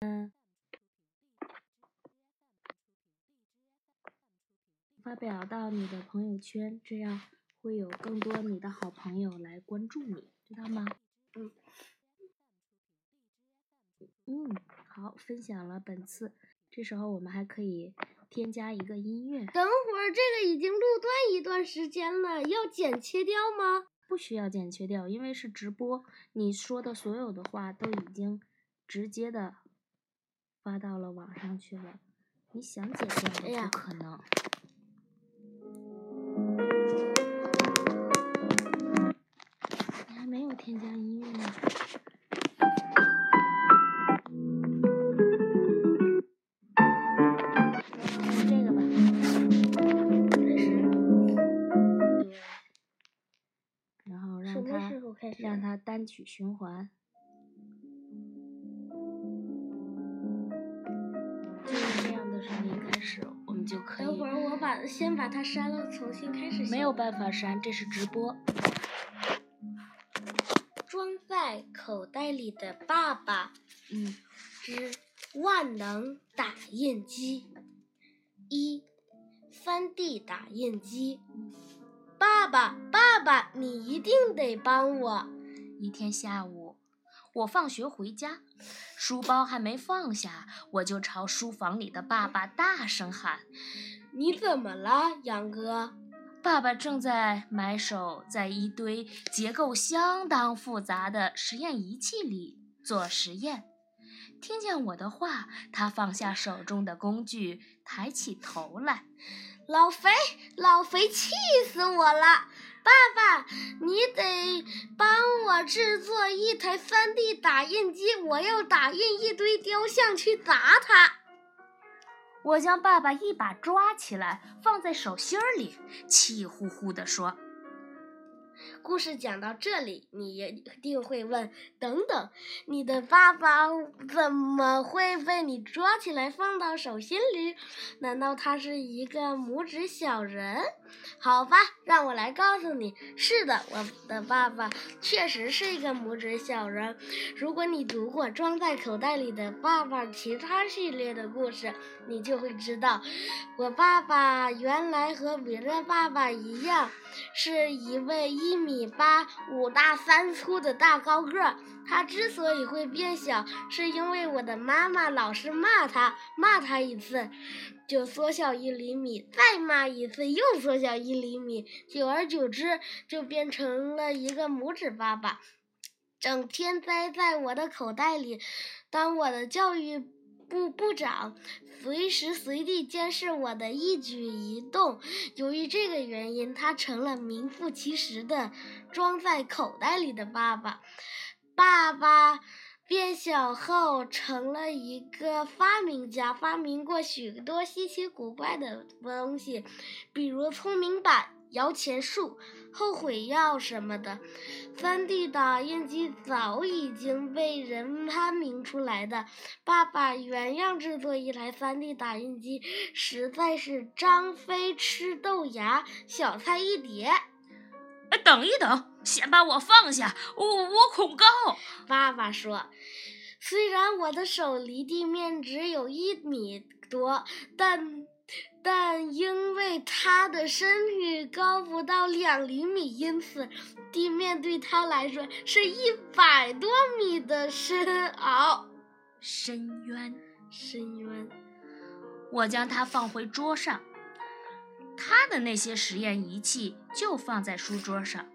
嗯，发表到你的朋友圈，这样会有更多你的好朋友来关注你，知道吗？嗯。嗯，好，分享了本次，这时候我们还可以添加一个音乐。等会儿，这个已经录断一段时间了，要剪切掉吗？不需要剪切掉，因为是直播，你说的所有的话都已经直接的发到了网上去了，你想剪掉也不可能。你还没有添加音乐呢。用这个吧。然后让它单曲循环，就可以。等会儿我把先把它删了，重新开始。没有办法删，这是直播。装在口袋里的爸爸，嗯，之万能打印机，一，三 D 打印机。爸爸，爸爸，你一定得帮我。一天下午，我放学回家，书包还没放下，我就朝书房里的爸爸大声喊：“你怎么了，杨哥？”爸爸正在埋首在一堆结构相当复杂的实验仪器里做实验。听见我的话，他放下手中的工具，抬起头来。老肥，老肥，气死我了！爸爸，你得帮我制作一台 3D 打印机，我要打印一堆雕像去砸它。我将爸爸一把抓起来，放在手心里，气呼呼地说。故事讲到这里，你一定会问：等等，你的爸爸怎么会被你抓起来放到手心里？难道他是一个拇指小人？好吧，让我来告诉你，是的，我的爸爸确实是一个拇指小人。如果你读过《装在口袋里的爸爸》其他系列的故事，你就会知道，我爸爸原来和别的爸爸一样，是一位一米八、五大三粗的大高个。他之所以会变小，是因为我的妈妈老是骂他，骂他一次。就缩小一厘米，再骂一次又缩小一厘米，久而久之就变成了一个拇指爸爸，整天栽在我的口袋里，当我的教育部部长，随时随地监视我的一举一动。由于这个原因，他成了名副其实的装在口袋里的爸爸，爸爸。变小后成了一个发明家，发明过许多稀奇古怪的东西，比如聪明板、摇钱树、后悔药什么的。3D 打印机早已经被人发明出来的，爸爸原样制作一台 3D 打印机，实在是张飞吃豆芽，小菜一碟。哎，等一等，先把我放下，我我恐高。爸爸说：“虽然我的手离地面只有一米多，但但因为他的身体高不到两厘米，因此地面对他来说是一百多米的深凹深渊。深渊。”我将它放回桌上。他的那些实验仪器就放在书桌上。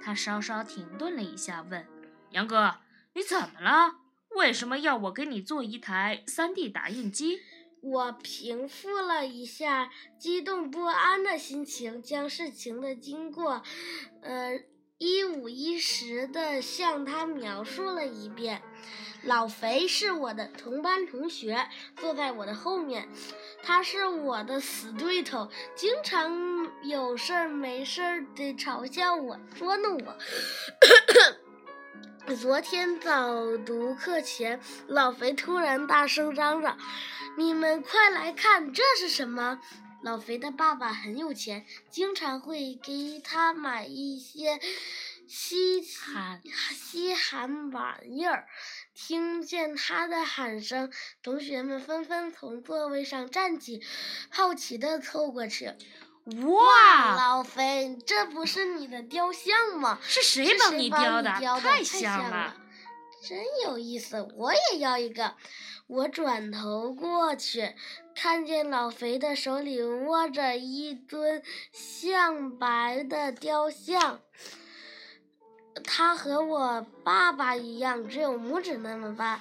他稍稍停顿了一下，问：“杨哥，你怎么了？为什么要我给你做一台 3D 打印机？”我平复了一下激动不安的心情，将事情的经过，呃，一五一十的向他描述了一遍。老肥是我的同班同学，坐在我的后面。他是我的死对头，经常有事儿没事儿的嘲笑我、捉弄我。昨天早读课前，老肥突然大声嚷嚷：“你们快来看，这是什么？”老肥的爸爸很有钱，经常会给他买一些稀罕稀罕玩意儿。听见他的喊声，同学们纷纷从座位上站起，好奇地凑过去。哇，老肥，这不是你的雕像吗？是谁是帮你雕的？太像了，真有意思！我也要一个。我转头过去，看见老肥的手里握着一尊象白的雕像。他和我爸爸一样，只有拇指那么大，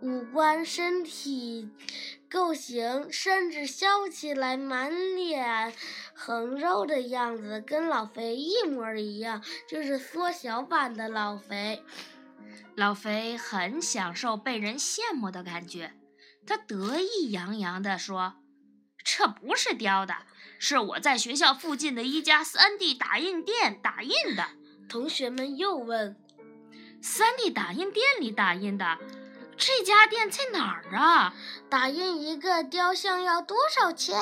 五官、身体构型，甚至笑起来满脸横肉的样子，跟老肥一模一样，就是缩小版的老肥。老肥很享受被人羡慕的感觉，他得意洋洋地说：“这不是雕的，是我在学校附近的一家 3D 打印店打印的。”同学们又问三 D 打印店里打印的，这家店在哪儿啊？打印一个雕像要多少钱？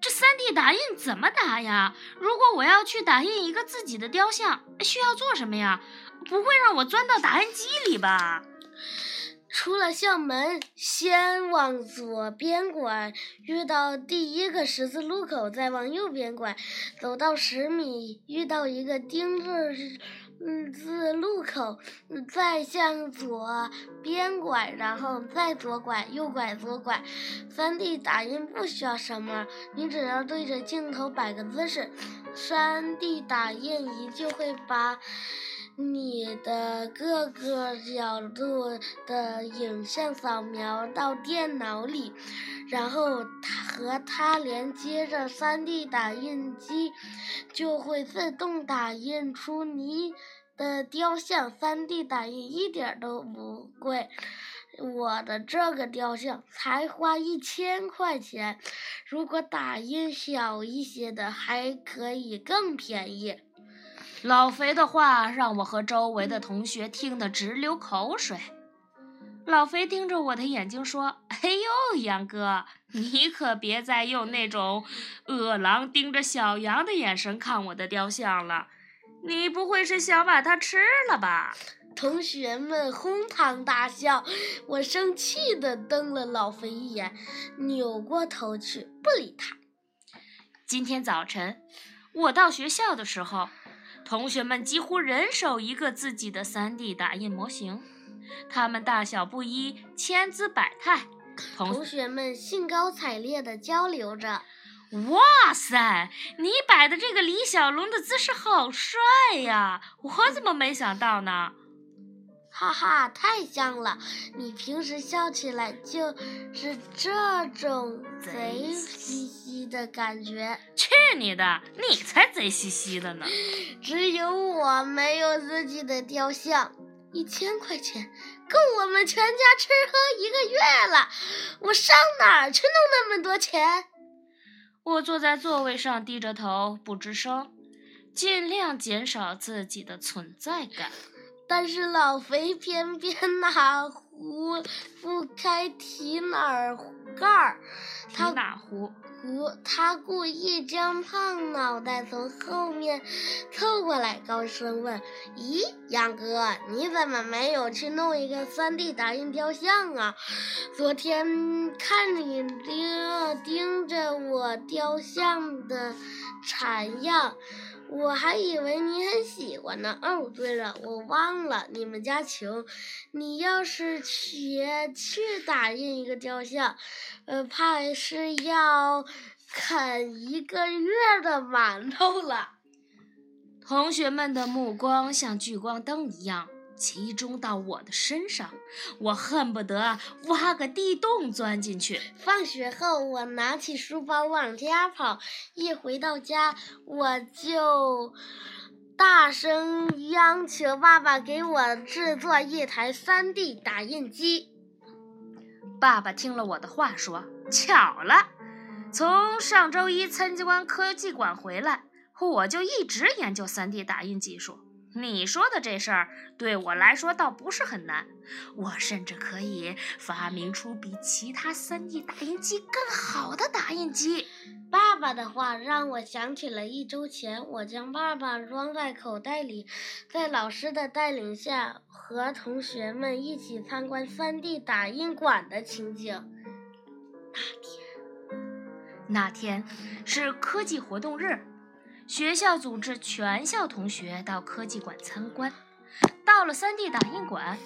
这 3D 打印怎么打呀？如果我要去打印一个自己的雕像，需要做什么呀？不会让我钻到打印机里吧？”出了校门，先往左边拐，遇到第一个十字路口，再往右边拐，走到十米，遇到一个丁字字路口，再向左边拐，然后再左拐，右拐，左拐。三 D 打印不需要什么，你只要对着镜头摆个姿势，三 D 打印仪就会把。你的各个角度的影像扫描到电脑里，然后它和它连接着 3D 打印机，就会自动打印出你的雕像。3D 打印一点都不贵，我的这个雕像才花一千块钱，如果打印小一些的，还可以更便宜。老肥的话让我和周围的同学听得直流口水。老肥盯着我的眼睛说：“哎呦，杨哥，你可别再用那种饿狼盯着小羊的眼神看我的雕像了。你不会是想把它吃了吧？”同学们哄堂大笑。我生气地瞪了老肥一眼，扭过头去不理他。今天早晨，我到学校的时候。同学们几乎人手一个自己的 3D 打印模型，它们大小不一，千姿百态。同学们兴高采烈地交流着。哇塞，你摆的这个李小龙的姿势好帅呀！我怎么没想到呢？哈哈，太像了！你平时笑起来就是这种贼兮兮的感觉。去你的！你才贼兮兮的呢！只有我没有自己的雕像，一千块钱够我们全家吃喝一个月了。我上哪儿去弄那么多钱？我坐在座位上，低着头不吱声，尽量减少自己的存在感。但是老肥偏偏哪壶不开提哪儿盖儿，他哪壶？壶他故意将胖脑袋从后面凑过来，高声问：“咦，杨哥，你怎么没有去弄一个 3D 打印雕像啊？昨天看你盯盯着我雕像的馋样。”我还以为你很喜欢呢。哦，对了，我忘了，你们家穷，你要是去去打印一个雕像，呃，怕是要啃一个月的馒头了。同学们的目光像聚光灯一样。集中到我的身上，我恨不得挖个地洞钻进去。放学后，我拿起书包往家跑，一回到家，我就大声央求爸爸给我制作一台 3D 打印机。爸爸听了我的话，说：“巧了，从上周一参观科技馆回来，我就一直研究 3D 打印技术。”你说的这事儿对我来说倒不是很难，我甚至可以发明出比其他 3D 打印机更好的打印机。爸爸的话让我想起了一周前，我将爸爸装在口袋里，在老师的带领下。和同学们一起参观 3D 打印馆的情景。那天，那天是科技活动日，学校组织全校同学到科技馆参观。到了 3D 打印馆。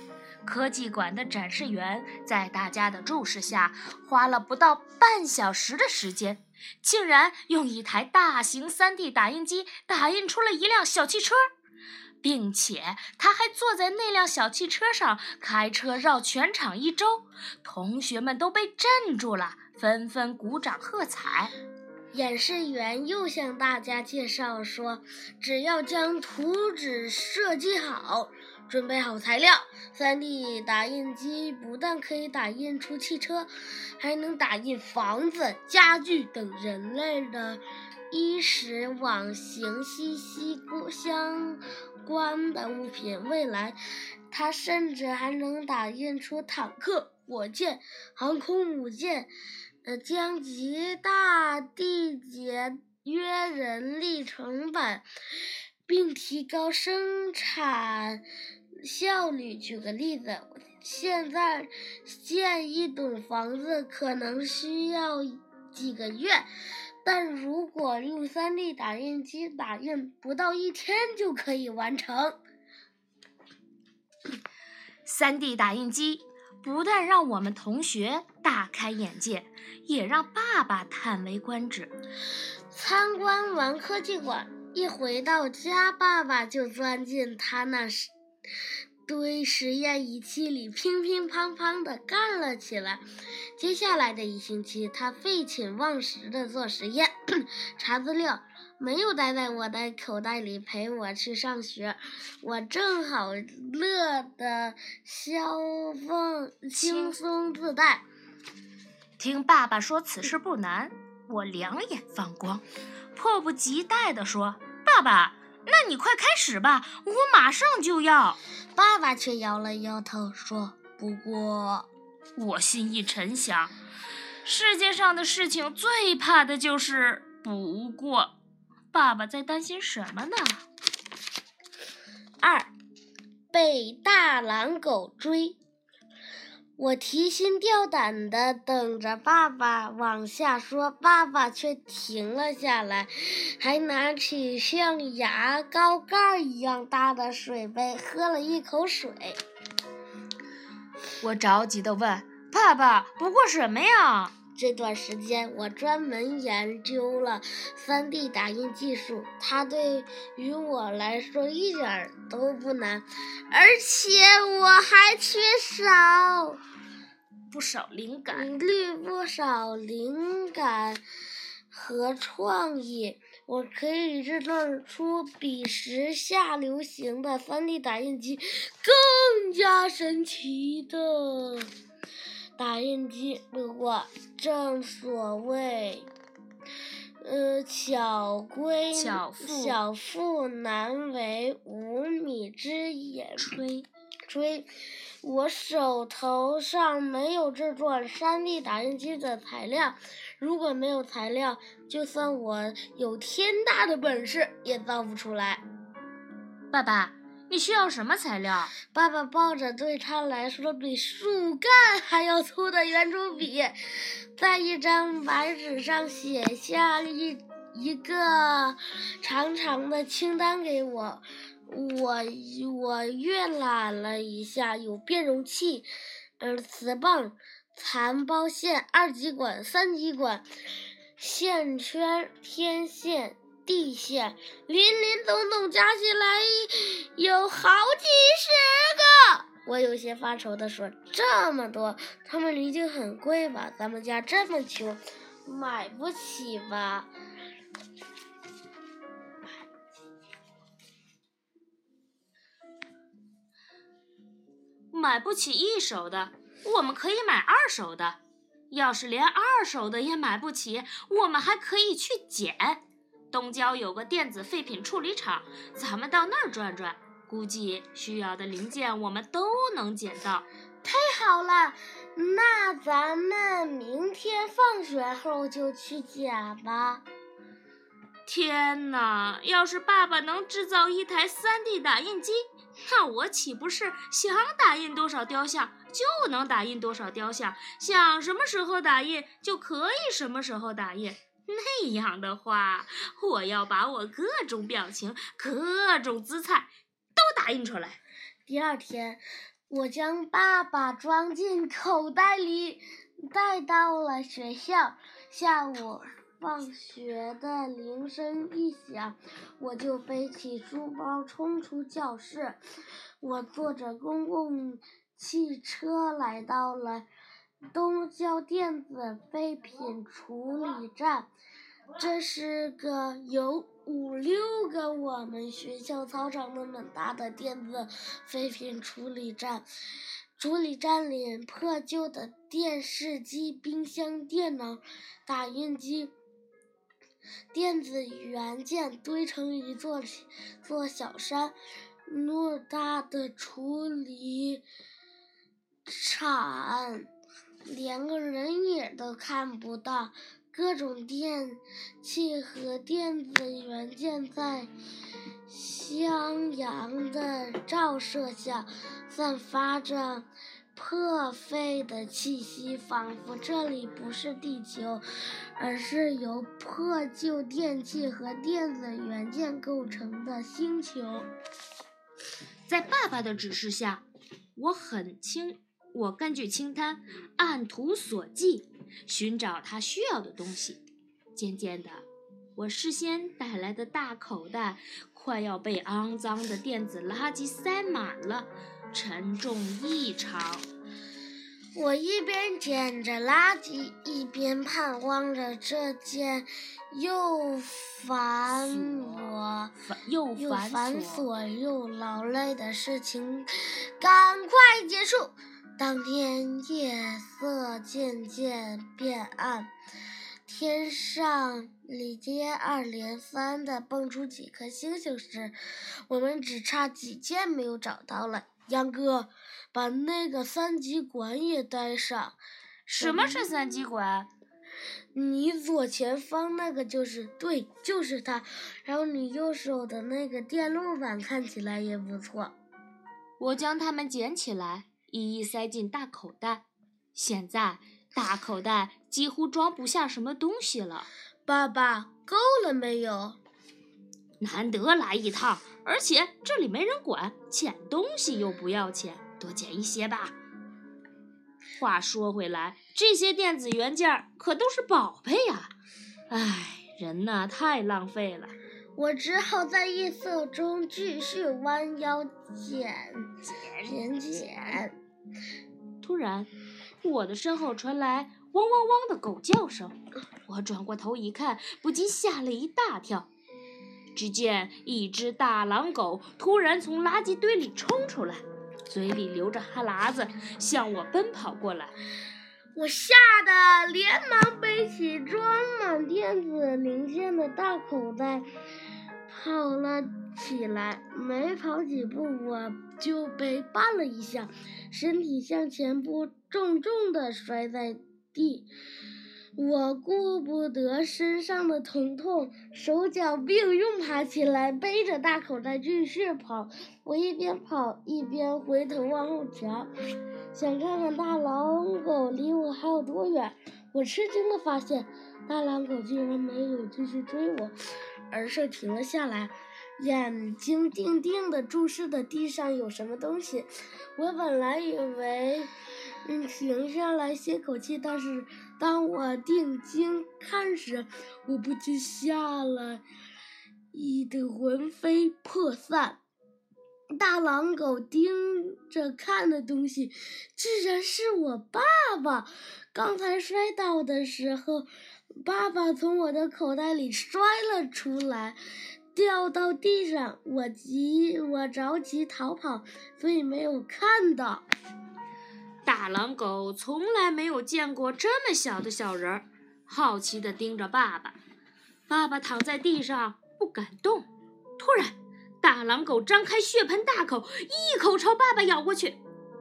科技馆的展示员在大家的注视下，花了不到半小时的时间，竟然用一台大型 3D 打印机打印出了一辆小汽车，并且他还坐在那辆小汽车上开车绕全场一周。同学们都被镇住了，纷纷鼓掌喝彩。演示员又向大家介绍说：“只要将图纸设计好。”准备好材料，3D 打印机不但可以打印出汽车，还能打印房子、家具等人类的衣食往行息息相关的物品。未来，它甚至还能打印出坦克、火箭、航空母舰，呃，将极大地节约人力成本。并提高生产效率。举个例子，现在建一栋房子可能需要几个月，但如果用 3D 打印机打印，不到一天就可以完成。3D 打印机不但让我们同学大开眼界，也让爸爸叹为观止。参观完科技馆。一回到家，爸爸就钻进他那堆实验仪器里，乒乒乓乓地干了起来。接下来的一星期，他废寝忘食地做实验、查资料，没有待在我的口袋里陪我去上学。我正好乐得消放轻松自在。听爸爸说此事不难，我两眼放光。迫不及待地说：“爸爸，那你快开始吧，我马上就要。”爸爸却摇了摇头说：“不过。”我心一沉，想：世界上的事情最怕的就是“不过”。爸爸在担心什么呢？二，被大狼狗追。我提心吊胆的等着爸爸往下说，爸爸却停了下来，还拿起像牙膏盖一样大的水杯喝了一口水。我着急的问：“爸爸，不过什么呀？”这段时间，我专门研究了 3D 打印技术，它对于我来说一点都不难，而且我还缺少不少灵感，绿不少灵感和创意。我可以制造出比时下流行的 3D 打印机更加神奇的。打印机，不过正所谓，呃，巧归巧妇难为无米之盐炊。炊，我手头上没有制作 3D 打印机的材料。如果没有材料，就算我有天大的本事，也造不出来。爸爸。你需要什么材料？爸爸抱着对他来说比树干还要粗的圆珠笔，在一张白纸上写下一一个长长的清单给我。我我阅览了一下，有变容器、呃磁棒、残包线、二极管、三极管、线圈、天线。地线，林林总总加起来有好几十个。我有些发愁的说：“这么多，他们一定很贵吧？咱们家这么穷，买不起吧？买不起一手的，我们可以买二手的。要是连二手的也买不起，我们还可以去捡。”东郊有个电子废品处理厂，咱们到那儿转转，估计需要的零件我们都能捡到。太好了，那咱们明天放学后就去捡吧。天哪！要是爸爸能制造一台 3D 打印机，那我岂不是想打印多少雕像就能打印多少雕像，想什么时候打印就可以什么时候打印？那样的话，我要把我各种表情、各种姿态都打印出来。第二天，我将爸爸装进口袋里，带到了学校。下午。放学的铃声一响，我就背起书包冲出教室。我坐着公共汽车来到了东郊电子废品处理站，这是个有五六个我们学校操场那么大的电子废品处理站。处理站里破旧的电视机、冰箱、电脑、打印机。电子元件堆成一座座小山，偌大的处理厂连个人影都看不到。各种电器和电子元件在襄阳的照射下，散发着。破废的气息，仿佛这里不是地球，而是由破旧电器和电子元件构成的星球。在爸爸的指示下，我很清，我根据清单按图索骥，寻找他需要的东西。渐渐的，我事先带来的大口袋快要被肮脏的电子垃圾塞满了。沉重异常。我一边捡着垃圾，一边盼望着这件又繁我又繁琐又劳累的事情赶快结束。当天夜色渐渐变暗，天上里接二连三的蹦出几颗星星时，我们只差几件没有找到了。杨哥，把那个三极管也带上。什么是三极管？你左前方那个就是，对，就是它。然后你右手的那个电路板看起来也不错。我将它们捡起来，一一塞进大口袋。现在大口袋几乎装不下什么东西了。爸爸，够了没有？难得来一趟。而且这里没人管，捡东西又不要钱，多捡一些吧。话说回来，这些电子元件可都是宝贝呀！唉，人呐，太浪费了。我只好在夜色中继续弯腰捡捡捡。突然，我的身后传来汪汪汪的狗叫声，我转过头一看，不禁吓了一大跳。只见一只大狼狗突然从垃圾堆里冲出来，嘴里流着哈喇子，向我奔跑过来。我吓得连忙背起装满电子零件的大口袋，跑了起来。没跑几步，我就被绊了一下，身体向前扑，重重的摔在地。我顾不得身上的疼痛，手脚并用爬起来，背着大口袋继续跑。我一边跑一边回头往后瞧，想看看大狼狗离我还有多远。我吃惊的发现，大狼狗竟然没有继续追我，而是停了下来，眼睛定定的注视着地上有什么东西。我本来以为。嗯，停下来歇口气。但是当我定睛看时，我不禁吓了一的魂飞魄散。大狼狗盯着看的东西，居然是我爸爸。刚才摔倒的时候，爸爸从我的口袋里摔了出来，掉到地上。我急，我着急逃跑，所以没有看到。大狼狗从来没有见过这么小的小人儿，好奇地盯着爸爸。爸爸躺在地上不敢动。突然，大狼狗张开血盆大口，一口朝爸爸咬过去。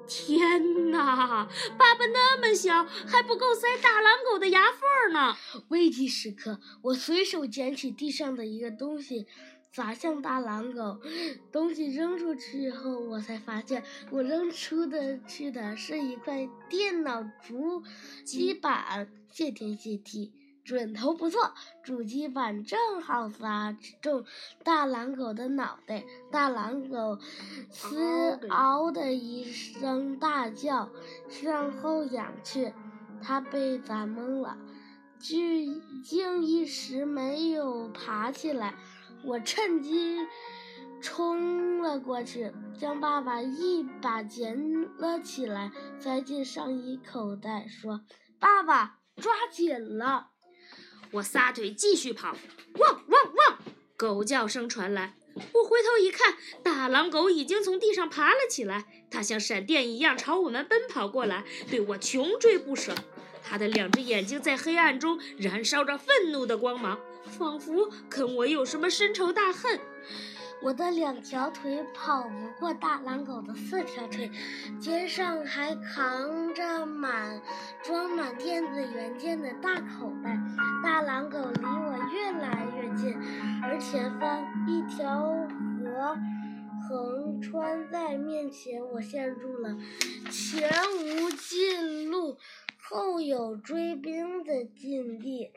天哪！爸爸那么小，还不够塞大狼狗的牙缝呢。危急时刻，我随手捡起地上的一个东西，砸向大狼狗。东西扔出去以后，我才发现我扔出的去的是一块电脑主机板。谢天谢地，准头不错，主机板正好砸中大狼狗的脑袋。大狼狗嘶嗷的一声大叫，向后仰去。它被砸懵了。巨竟一时没有爬起来，我趁机冲了过去，将爸爸一把捡了起来，塞进上衣口袋，说：“爸爸，抓紧了！”我撒腿继续跑，汪汪汪！狗叫声传来，我回头一看，大狼狗已经从地上爬了起来，它像闪电一样朝我们奔跑过来，对我穷追不舍。他的两只眼睛在黑暗中燃烧着愤怒的光芒，仿佛跟我有什么深仇大恨。我的两条腿跑不过大狼狗的四条腿，肩上还扛着满装满电子元件的大口袋。大狼狗离我越来越近，而前方一条河横穿在面前，我陷入了前无近路。后有追兵的境地，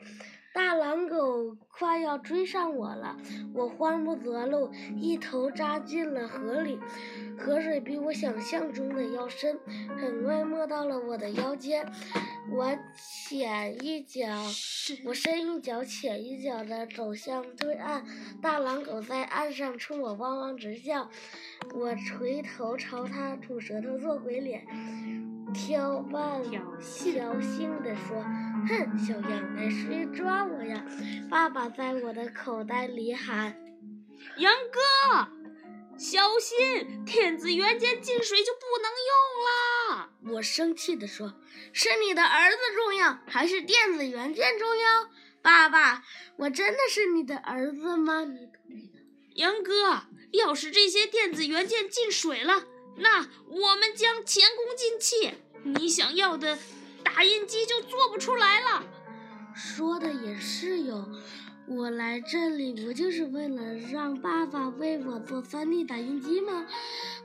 大狼狗快要追上我了，我慌不择路，一头扎进了河里。河水比我想象中的要深，很快没到了我的腰间。我浅一脚，我深一脚浅一脚的走向对岸，大狼狗在岸上冲我汪汪直叫。我垂头朝它吐舌头做鬼脸。挑半挑衅地说：“哼，小羊来谁抓我呀？”爸爸在我的口袋里喊：“杨哥，小心，电子元件进水就不能用了。”我生气地说：“是你的儿子重要，还是电子元件重要？”爸爸，我真的是你的儿子吗？杨哥，要是这些电子元件进水了。那我们将前功尽弃，你想要的打印机就做不出来了。说的也是哟，我来这里不就是为了让爸爸为我做 3D 打印机吗？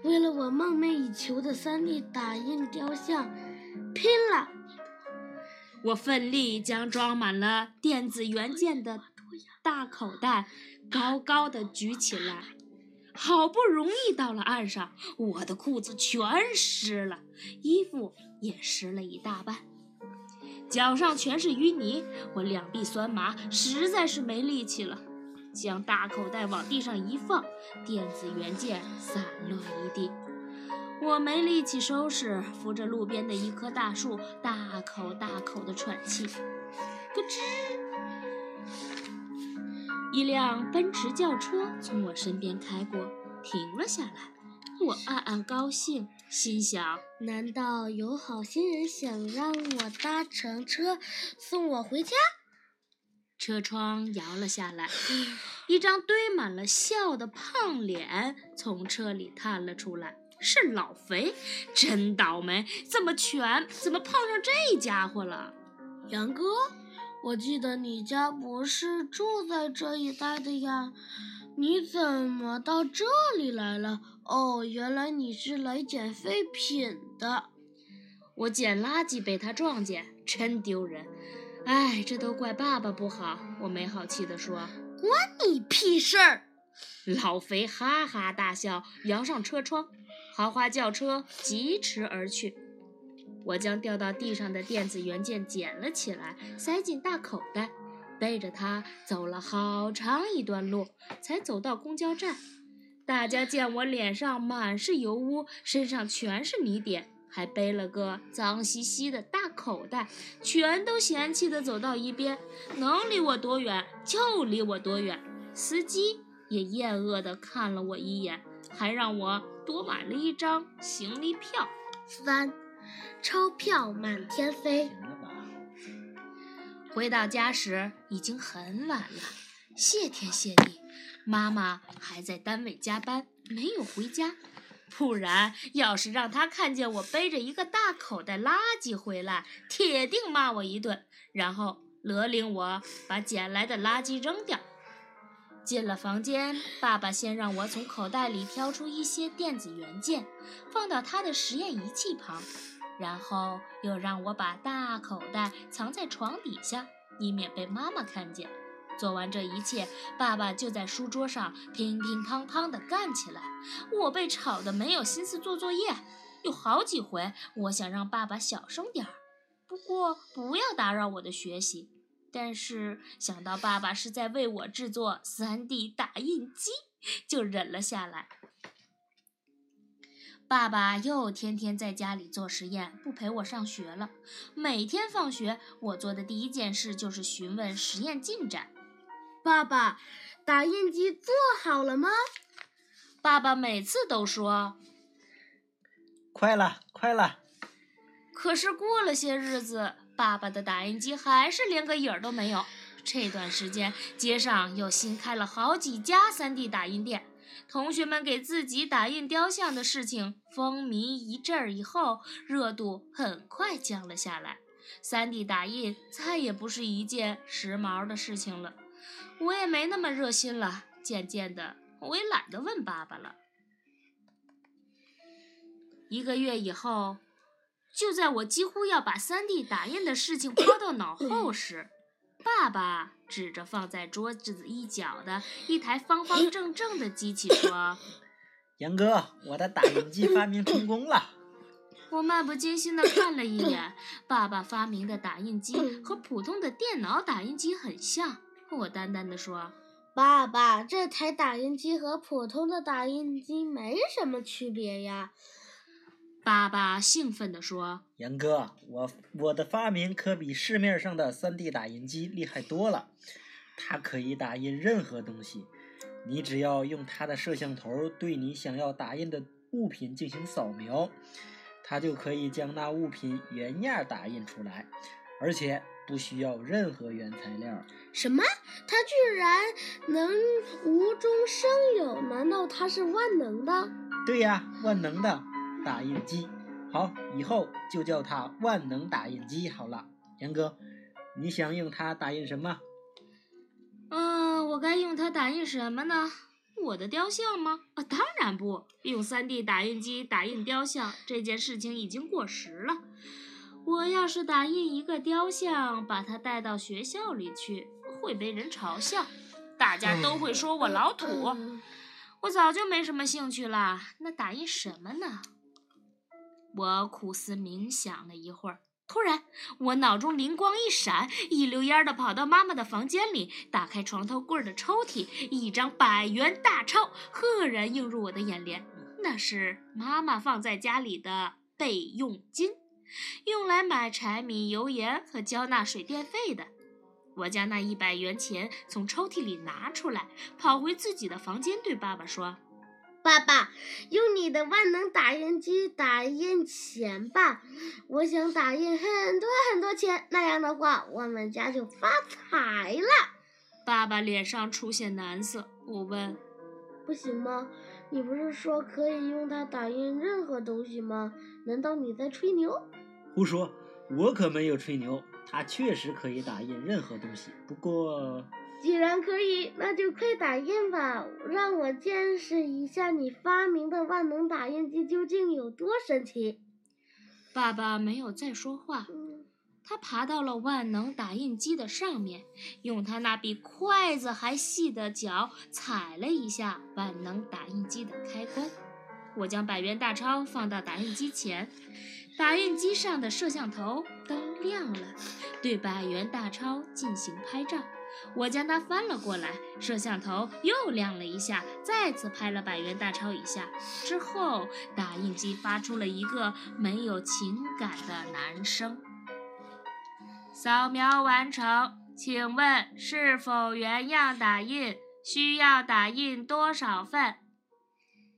为了我梦寐以求的 3D 打印雕像，拼了！我奋力将装满了电子元件的大口袋高高的举起来。好不容易到了岸上，我的裤子全湿了，衣服也湿了一大半，脚上全是淤泥，我两臂酸麻，实在是没力气了。将大口袋往地上一放，电子元件散落一地，我没力气收拾，扶着路边的一棵大树，大口大口地喘气，咯吱。一辆奔驰轿车从我身边开过，停了下来。我暗暗高兴，心想：难道有好心人想让我搭乘车送我回家？车窗摇了下来，一张堆满了笑的胖脸从车里探了出来。是老肥，真倒霉！怎么全怎么碰上这家伙了？杨哥。我记得你家不是住在这一带的呀，你怎么到这里来了？哦，原来你是来捡废品的。我捡垃圾被他撞见，真丢人。哎，这都怪爸爸不好。我没好气地说：“关你屁事儿！”老肥哈哈大笑，摇上车窗，豪华轿车疾驰而去。我将掉到地上的电子元件捡了起来，塞进大口袋，背着它走了好长一段路，才走到公交站。大家见我脸上满是油污，身上全是泥点，还背了个脏兮兮的大口袋，全都嫌弃地走到一边，能离我多远就离我多远。司机也厌恶地看了我一眼，还让我多买了一张行李票。三。钞票满天飞。回到家时已经很晚了，谢天谢地，妈妈还在单位加班，没有回家。不然，要是让她看见我背着一个大口袋垃圾回来，铁定骂我一顿，然后勒令我把捡来的垃圾扔掉。进了房间，爸爸先让我从口袋里挑出一些电子元件，放到他的实验仪器旁，然后又让我把大口袋藏在床底下，以免被妈妈看见。做完这一切，爸爸就在书桌上乒乒乓乓地干起来。我被吵得没有心思做作业，有好几回我想让爸爸小声点儿，不过不要打扰我的学习。但是想到爸爸是在为我制作 3D 打印机，就忍了下来。爸爸又天天在家里做实验，不陪我上学了。每天放学，我做的第一件事就是询问实验进展。爸爸，打印机做好了吗？爸爸每次都说：“快了，快了。”可是过了些日子。爸爸的打印机还是连个影儿都没有。这段时间，街上又新开了好几家 3D 打印店，同学们给自己打印雕像的事情风靡一阵儿以后，热度很快降了下来。3D 打印再也不是一件时髦的事情了。我也没那么热心了，渐渐的，我也懒得问爸爸了。一个月以后。就在我几乎要把 3D 打印的事情抛到脑后时，爸爸指着放在桌子一角的一台方方正正的机器说：“杨哥，我的打印机发明成功了。”我漫不经心地看了一眼，爸爸发明的打印机和普通的电脑打印机很像。我淡淡的说：“爸爸，这台打印机和普通的打印机没什么区别呀。”爸爸兴奋地说：“杨哥，我我的发明可比市面上的 3D 打印机厉害多了。它可以打印任何东西，你只要用它的摄像头对你想要打印的物品进行扫描，它就可以将那物品原样打印出来，而且不需要任何原材料。”什么？它居然能无中生有？难道它是万能的？对呀，万能的。打印机，好，以后就叫它万能打印机好了。杨哥，你想用它打印什么？嗯，我该用它打印什么呢？我的雕像吗？啊，当然不用 3D 打印机打印雕像，这件事情已经过时了。我要是打印一个雕像，把它带到学校里去，会被人嘲笑，大家都会说我老土。我早就没什么兴趣了。那打印什么呢？我苦思冥想了一会儿，突然我脑中灵光一闪，一溜烟儿的跑到妈妈的房间里，打开床头柜的抽屉，一张百元大钞赫然映入我的眼帘。那是妈妈放在家里的备用金，用来买柴米油盐和交纳水电费的。我将那一百元钱从抽屉里拿出来，跑回自己的房间，对爸爸说。爸爸，用你的万能打印机打印钱吧！我想打印很多很多钱，那样的话，我们家就发财了。爸爸脸上出现难色。我问：“不行吗？你不是说可以用它打印任何东西吗？难道你在吹牛？”胡说！我可没有吹牛，它确实可以打印任何东西。不过……既然可以，那就快打印吧，让我见识一下你发明的万能打印机究竟有多神奇。爸爸没有再说话，他爬到了万能打印机的上面，用他那比筷子还细的脚踩了一下万能打印机的开关。我将百元大钞放到打印机前，打印机上的摄像头灯亮了，对百元大钞进行拍照。我将它翻了过来，摄像头又亮了一下，再次拍了百元大钞一下。之后，打印机发出了一个没有情感的男声：“扫描完成，请问是否原样打印？需要打印多少份？”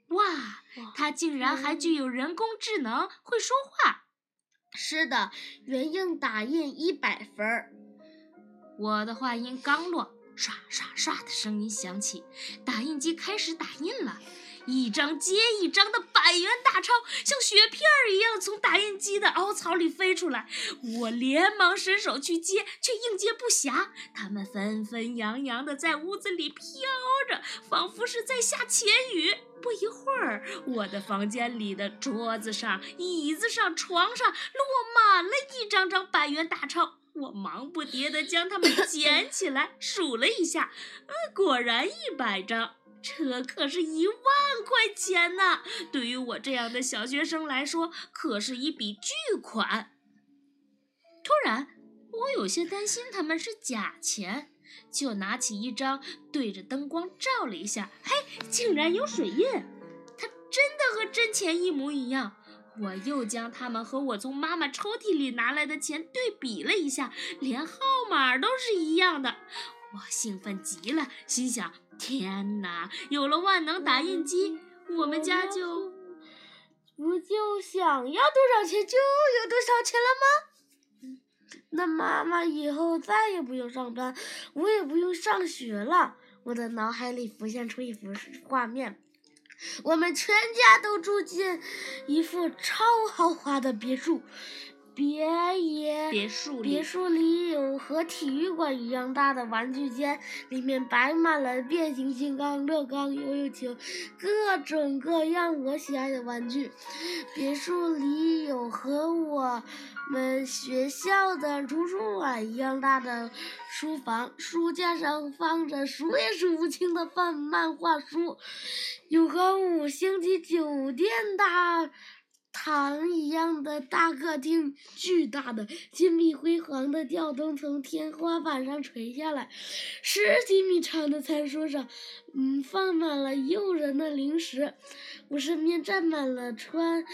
哇，它竟然还具有人工智能，会说话。是的，原样打印一百分儿。我的话音刚落，唰唰唰的声音响起，打印机开始打印了。一张接一张的百元大钞像雪片儿一样从打印机的凹槽里飞出来。我连忙伸手去接，却应接不暇。它们纷纷扬扬的在屋子里飘着，仿佛是在下钱雨。不一会儿，我的房间里的桌子上、椅子上、床上落满了一张张百元大钞。我忙不迭地将它们捡起来，数了一下，呃，果然一百张。这可是一万块钱呢！对于我这样的小学生来说，可是一笔巨款。突然，我有些担心他们是假钱，就拿起一张，对着灯光照了一下，嘿，竟然有水印！它真的和真钱一模一样。我又将他们和我从妈妈抽屉里拿来的钱对比了一下，连号码都是一样的。我兴奋极了，心想：天哪，有了万能打印机，我们家就不就想要多少钱就有多少钱了吗？那妈妈以后再也不用上班，我也不用上学了。我的脑海里浮现出一幅画面。我们全家都住进一副超豪华的别墅，别野别墅里别墅里有和体育馆一样大的玩具间，里面摆满了变形金刚、乐高、悠悠球，各种各样我喜爱的玩具。别墅里有和我们学校的图书馆一样大的书房，书架上放着数也数不清的漫漫画书，有和五星级酒店大堂一样的大客厅，巨大的金碧辉煌的吊灯从天花板上垂下来，十几米长的餐桌上，嗯，放满了诱人的零食。我身边站满了穿，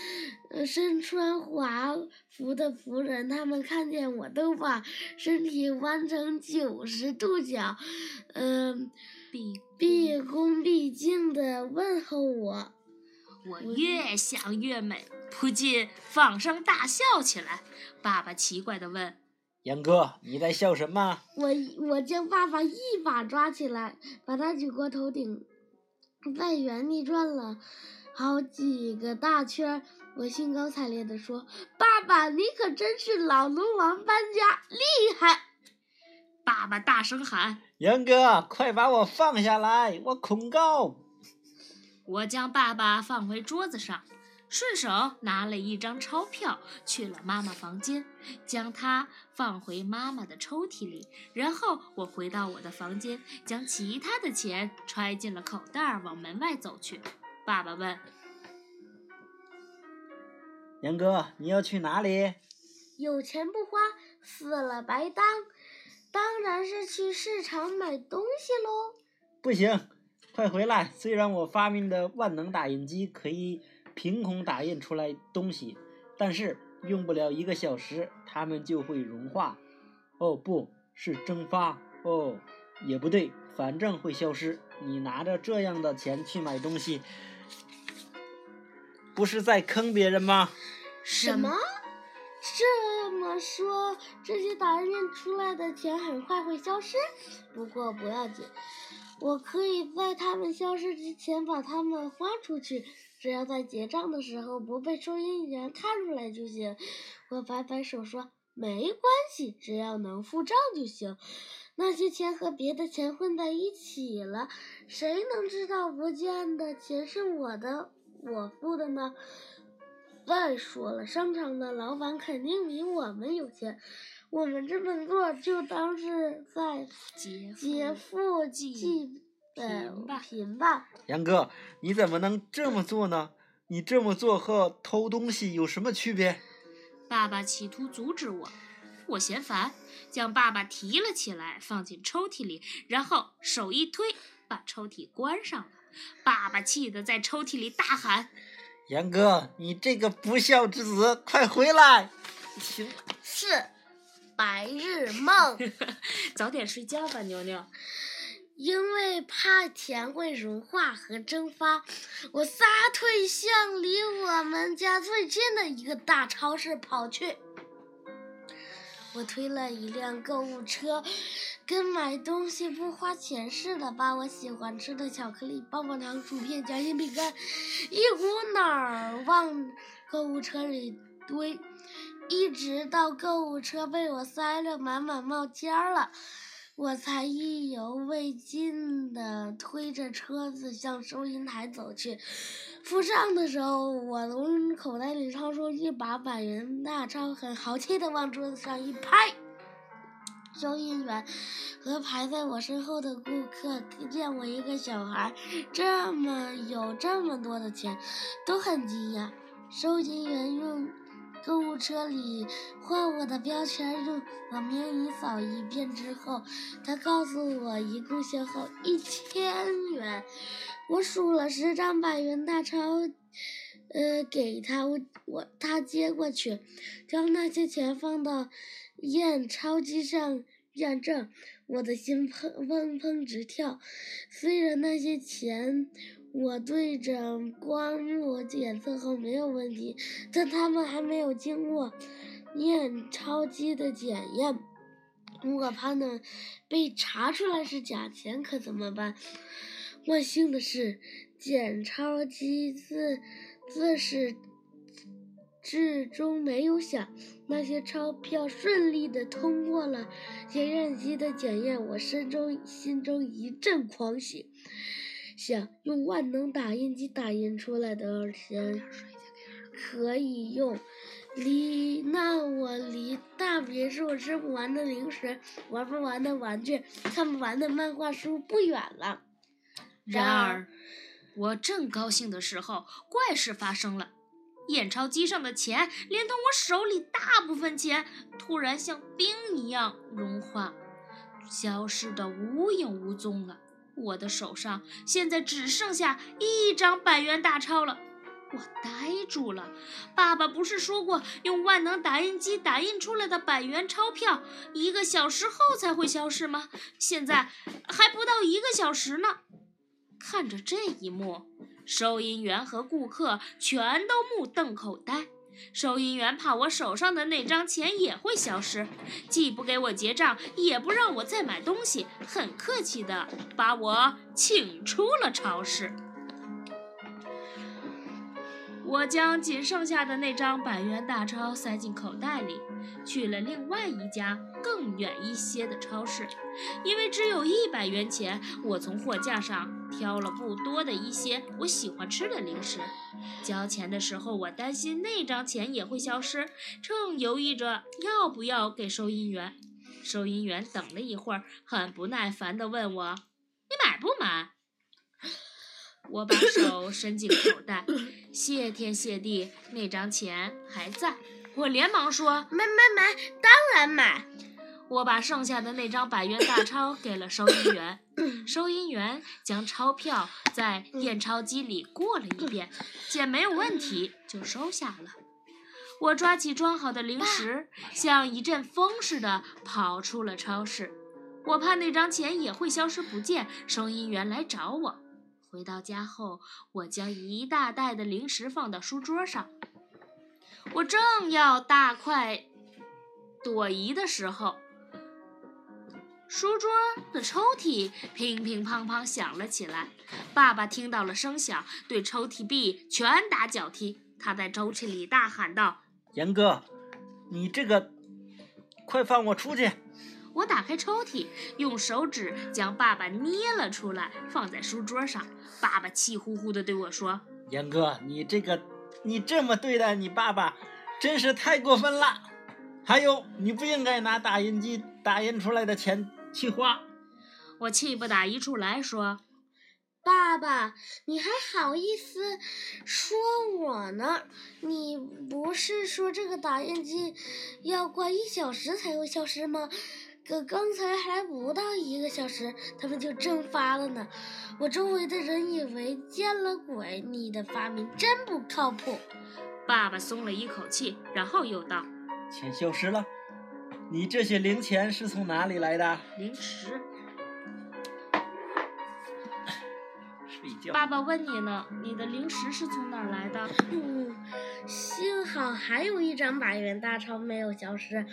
呃，身穿华服的仆人，他们看见我都把身体弯成九十度角，嗯、毕毕恭毕敬地问候我。我越想越美，不禁放声大笑起来。爸爸奇怪地问杨哥，你在笑什么？我我将爸爸一把抓起来，把他举过头顶，在原地转了好几个大圈儿。我兴高采烈地说：“爸爸，你可真是老龙王搬家，厉害！”：“爸爸大声喊！”杨哥，快把我放下来，我恐高。我将爸爸放回桌子上，顺手拿了一张钞票，去了妈妈房间，将它放回妈妈的抽屉里。然后我回到我的房间，将其他的钱揣进了口袋儿，往门外走去。爸爸问杨哥，你要去哪里？有钱不花，死了白当，当然是去市场买东西喽。不行，快回来！虽然我发明的万能打印机可以凭空打印出来东西，但是用不了一个小时，它们就会融化。哦，不是蒸发。哦，也不对，反正会消失。你拿着这样的钱去买东西，不是在坑别人吗？什么？这么说，这些打印出来的钱很快会消失？不过不要紧，我可以在他们消失之前把它们花出去，只要在结账的时候不被收银员看出来就行。我摆摆手说：“没关系，只要能付账就行。”那些钱和别的钱混在一起了，谁能知道不见的钱是我的，我付的呢？再说了，商场的老板肯定比我们有钱，我们这么做就当是在劫劫富济呃贫吧贫吧。杨哥，你怎么能这么做呢？你这么做和偷东西有什么区别？爸爸企图阻止我，我嫌烦，将爸爸提了起来，放进抽屉里，然后手一推，把抽屉关上了。爸爸气得在抽屉里大喊杨哥，你这个不孝之子，快回来！行，是白日梦，：“早点睡觉吧，牛牛。因为怕钱会融化和蒸发，我撒腿向离我们家最近的一个大超市跑去。我推了一辆购物车，跟买东西不花钱似的，把我喜欢吃的巧克力、棒棒糖、薯片、夹心饼干一股脑儿往购物车里堆，一直到购物车被我塞得满满冒尖儿了。我才意犹未尽地推着车子向收银台走去。付账的时候，我从口袋里掏出一把百元大钞，很豪气地往桌子上一拍。收银员和排在我身后的顾客见我一个小孩这么有这么多的钱，都很惊讶。收银员用。购物车里换我的标签用网面仪扫一遍之后，他告诉我一共消耗一千元。我数了十张百元大钞，呃，给他，我他接过去，将那些钱放到验钞机上验证。我的心砰砰砰直跳，虽然那些钱。我对着光幕检测后没有问题，但他们还没有经过验钞机的检验。我怕呢被查出来是假钱，可怎么办？万幸的是，检钞机自自始至终没有响，那些钞票顺利的通过了检验机的检验。我心中心中一阵狂喜。想用万能打印机打印出来的钱可以用，离那我离大别墅吃不完的零食、玩不完的玩具、看不完的漫画书不远了。然而，我正高兴的时候，怪事发生了：验钞机上的钱，连同我手里大部分钱，突然像冰一样融化，消失的无影无踪了。我的手上现在只剩下一张百元大钞了，我呆住了。爸爸不是说过，用万能打印机打印出来的百元钞票一个小时后才会消失吗？现在还不到一个小时呢。看着这一幕，收银员和顾客全都目瞪口呆。收银员怕我手上的那张钱也会消失，既不给我结账，也不让我再买东西，很客气的把我请出了超市。我将仅剩下的那张百元大钞塞进口袋里，去了另外一家更远一些的超市。因为只有一百元钱，我从货架上挑了不多的一些我喜欢吃的零食。交钱的时候，我担心那张钱也会消失，正犹豫着要不要给收银员。收银员等了一会儿，很不耐烦地问我：“你买不买？”我把手伸进口袋，谢天谢地，那张钱还在。我连忙说：“买买买，当然买。”我把剩下的那张百元大钞给了收银员，收银员将钞票在验钞机里过了一遍，见没有问题，就收下了。我抓起装好的零食，像一阵风似的跑出了超市。我怕那张钱也会消失不见，收银员来找我。回到家后，我将一大袋的零食放到书桌上。我正要大快朵颐的时候，书桌的抽屉乒乒乓乓响了起来。爸爸听到了声响，对抽屉壁拳打脚踢。他在抽屉里大喊道：“严哥，你这个，快放我出去！”我打开抽屉，用手指将爸爸捏了出来，放在书桌上。爸爸气呼呼地对我说：“严哥，你这个，你这么对待你爸爸，真是太过分了。还有，你不应该拿打印机打印出来的钱去花。”我气不打一处来说：“爸爸，你还好意思说我呢？你不是说这个打印机要过一小时才会消失吗？”可刚才还不到一个小时，他们就蒸发了呢。我周围的人以为见了鬼。你的发明真不靠谱。爸爸松了一口气，然后又道：“钱消失了？你这些零钱是从哪里来的？”零食。睡觉。爸爸问你呢，你的零食是从哪儿来的？嗯，幸好还有一张百元大钞没有消失。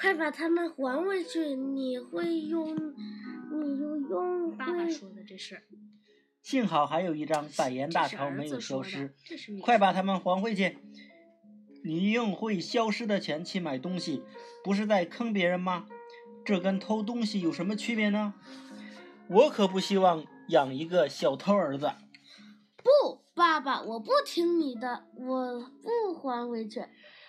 快把它们还回去！你会用，你又用爸爸。说的这是，幸好还有一张百元大钞没有消失，快把它们还回去！你用会消失的钱去买东西，不是在坑别人吗？这跟偷东西有什么区别呢？我可不希望养一个小偷儿子。不，爸爸，我不听你的，我不还回去。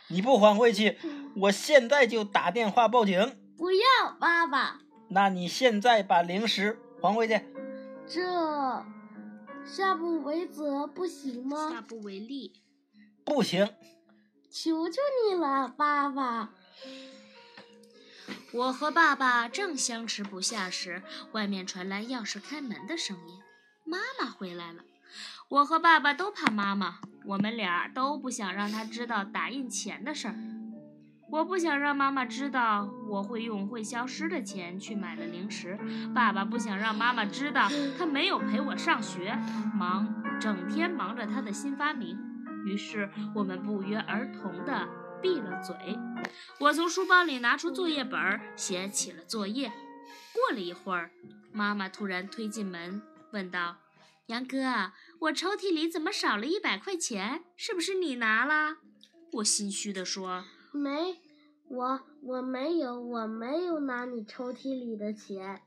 你不还回去，我现在就打电话报警。不要，爸爸，那你现在把零食还回去。这下不为则不行吗下？不为例。不行，求求你了，爸爸。我和爸爸正相持不下时，外面传来钥匙开门的声音。妈妈回来了。我和爸爸都怕妈妈，我们俩都不想让她知道打印钱的事儿。我不想让妈妈知道我会用会消失的钱去买了零食，爸爸不想让妈妈知道他没有陪我上学，忙整天忙着他的新发明。于是我们不约而同地闭了嘴。我从书包里拿出作业本，写起了作业。过了一会儿，妈妈突然推进门，问道：“杨哥，我抽屉里怎么少了一百块钱？是不是你拿了？”我心虚地说没，我我没有，我没有拿你抽屉里的钱。：“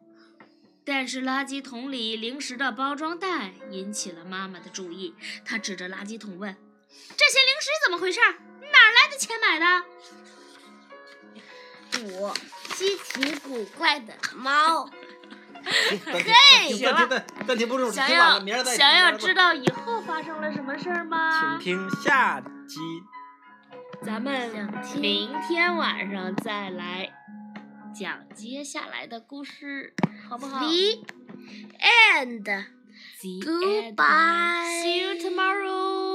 但是垃圾桶里零食的包装袋引起了妈妈的注意。她指着垃圾桶问：‘这些零食怎么回事？的钱买的五，稀奇古怪的猫。嘿行了暂暂停不住，？’想要想要知道以后发生了什么事儿吗？请听下集。咱们明天晚上再来讲接下来的故事，好不好 The end. The end. Goodbye. See you tomorrow.